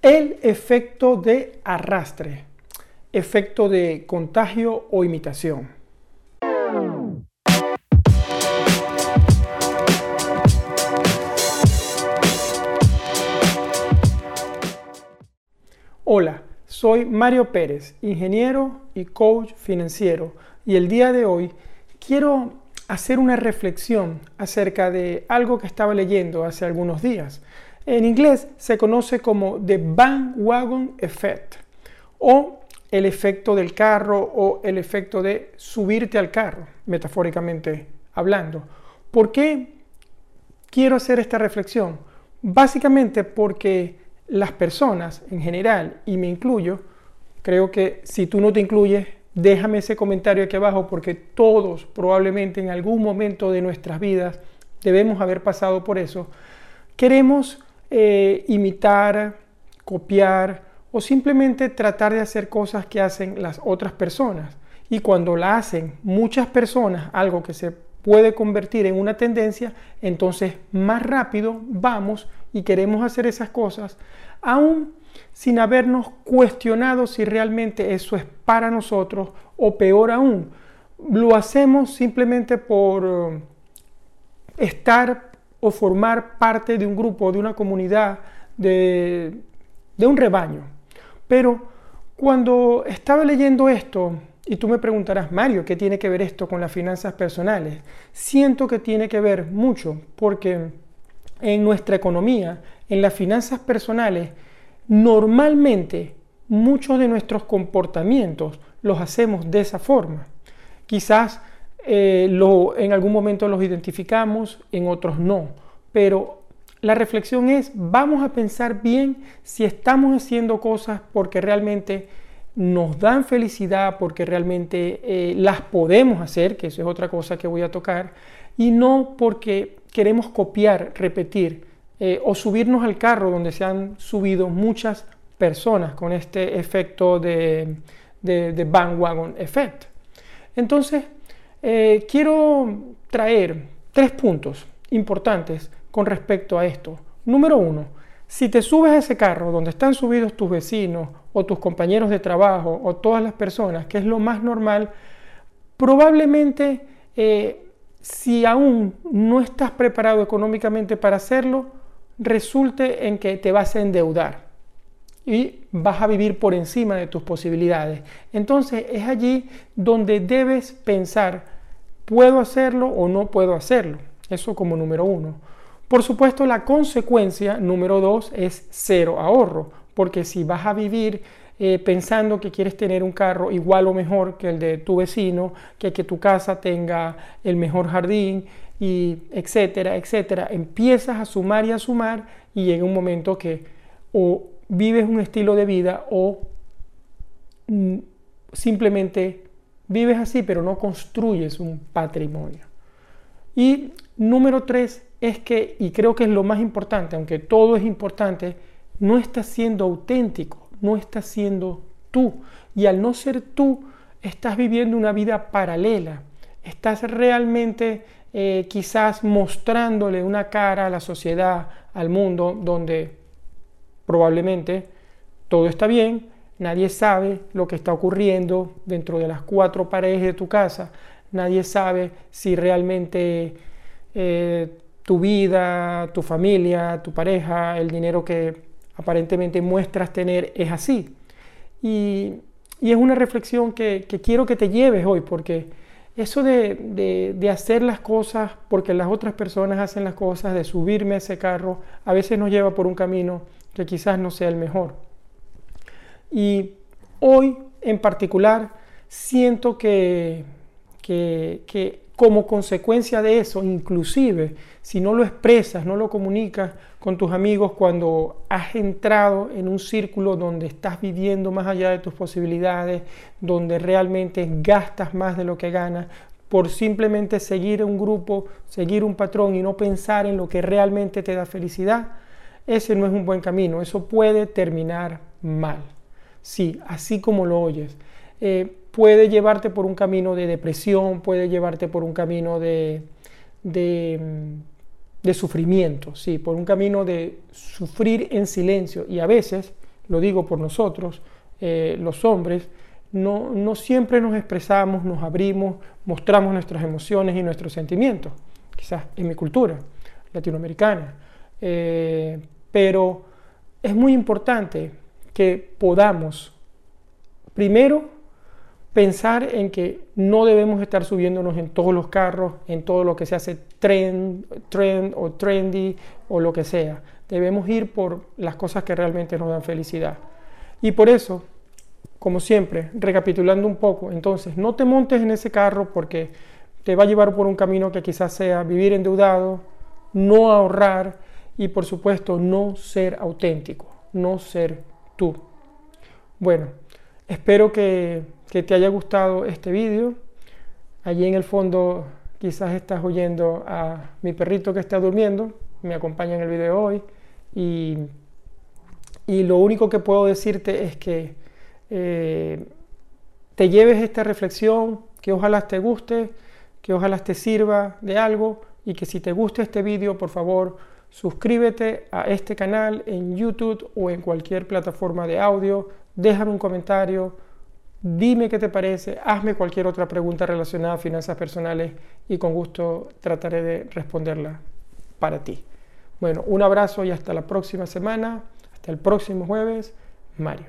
El efecto de arrastre, efecto de contagio o imitación. Hola, soy Mario Pérez, ingeniero y coach financiero, y el día de hoy quiero hacer una reflexión acerca de algo que estaba leyendo hace algunos días. En inglés se conoce como The Bandwagon Effect o el efecto del carro o el efecto de subirte al carro, metafóricamente hablando. ¿Por qué quiero hacer esta reflexión? Básicamente porque las personas en general, y me incluyo, creo que si tú no te incluyes, déjame ese comentario aquí abajo porque todos probablemente en algún momento de nuestras vidas debemos haber pasado por eso. Queremos eh, imitar, copiar o simplemente tratar de hacer cosas que hacen las otras personas. Y cuando la hacen muchas personas, algo que se puede convertir en una tendencia, entonces más rápido vamos y queremos hacer esas cosas, aún sin habernos cuestionado si realmente eso es para nosotros o peor aún, lo hacemos simplemente por eh, estar o formar parte de un grupo, de una comunidad, de, de un rebaño. Pero cuando estaba leyendo esto, y tú me preguntarás, Mario, ¿qué tiene que ver esto con las finanzas personales? Siento que tiene que ver mucho, porque en nuestra economía, en las finanzas personales, Normalmente muchos de nuestros comportamientos los hacemos de esa forma. Quizás eh, en algún momento los identificamos, en otros no, pero la reflexión es, vamos a pensar bien si estamos haciendo cosas porque realmente nos dan felicidad, porque realmente eh, las podemos hacer, que eso es otra cosa que voy a tocar, y no porque queremos copiar, repetir eh, o subirnos al carro donde se han subido muchas personas con este efecto de, de, bandwagon effect. Entonces, eh, quiero traer tres puntos importantes con respecto a esto. Número uno, si te subes a ese carro donde están subidos tus vecinos o tus compañeros de trabajo o todas las personas, que es lo más normal, probablemente eh, si aún no estás preparado económicamente para hacerlo, resulte en que te vas a endeudar y vas a vivir por encima de tus posibilidades. Entonces es allí donde debes pensar, ¿puedo hacerlo o no puedo hacerlo? Eso como número uno. Por supuesto, la consecuencia número dos es cero ahorro, porque si vas a vivir eh, pensando que quieres tener un carro igual o mejor que el de tu vecino, que que tu casa tenga el mejor jardín, y etcétera, etcétera, empiezas a sumar y a sumar y llega un momento que o vives un estilo de vida o mm, simplemente vives así pero no construyes un patrimonio. Y número tres es que, y creo que es lo más importante, aunque todo es importante, no estás siendo auténtico, no estás siendo tú. Y al no ser tú, estás viviendo una vida paralela, estás realmente eh, quizás mostrándole una cara a la sociedad, al mundo, donde probablemente todo está bien, nadie sabe lo que está ocurriendo dentro de las cuatro paredes de tu casa, nadie sabe si realmente eh, tu vida, tu familia, tu pareja, el dinero que aparentemente muestras tener es así. Y, es una reflexión que quiero que te lleves hoy, porque eso de, hacer las cosas porque las otras personas hacen las cosas, de subirme a ese carro, a veces nos lleva por un camino que quizás no sea el mejor. Y hoy en particular siento que, que, como consecuencia de eso, inclusive si no lo expresas, no lo comunicas con tus amigos cuando has entrado en un círculo donde estás viviendo más allá de tus posibilidades, donde realmente gastas más de lo que ganas, por simplemente seguir un grupo, seguir un patrón y no pensar en lo que realmente te da felicidad, ese no es un buen camino, eso puede terminar mal. Sí, así como lo oyes. Eh, puede llevarte por un camino de depresión, puede llevarte por un camino de, de, sufrimiento, sí, por un camino de sufrir en silencio y a veces, lo digo por nosotros, eh, los hombres, no, no, siempre nos expresamos, nos abrimos, mostramos nuestras emociones y nuestros sentimientos, quizás en mi cultura latinoamericana. Eh, pero es muy importante que podamos, primero, pensar en que no debemos estar subiéndonos en todos los carros, en todo lo que se hace trend, trend o trendy o lo que sea. Debemos ir por las cosas que realmente nos dan felicidad. Y por eso, como siempre, recapitulando un poco, entonces no te montes en ese carro porque te va a llevar por un camino que quizás sea vivir endeudado, no ahorrar y por supuesto no ser auténtico, no ser tú. Bueno, espero que que te haya gustado este vídeo. Allí en el fondo quizás estás oyendo a mi perrito que está durmiendo, me acompaña en el video hoy y, y lo único que puedo decirte es que eh, te lleves esta reflexión, que ojalá te guste, que ojalá te sirva de algo y que si te gusta este vídeo, por favor, suscríbete a este canal en YouTube o en cualquier plataforma de audio, déjame un comentario, Dime qué te parece, hazme cualquier otra pregunta relacionada a finanzas personales y con gusto trataré de responderla para ti. Bueno, un abrazo y hasta la próxima semana, hasta el próximo jueves, Mario.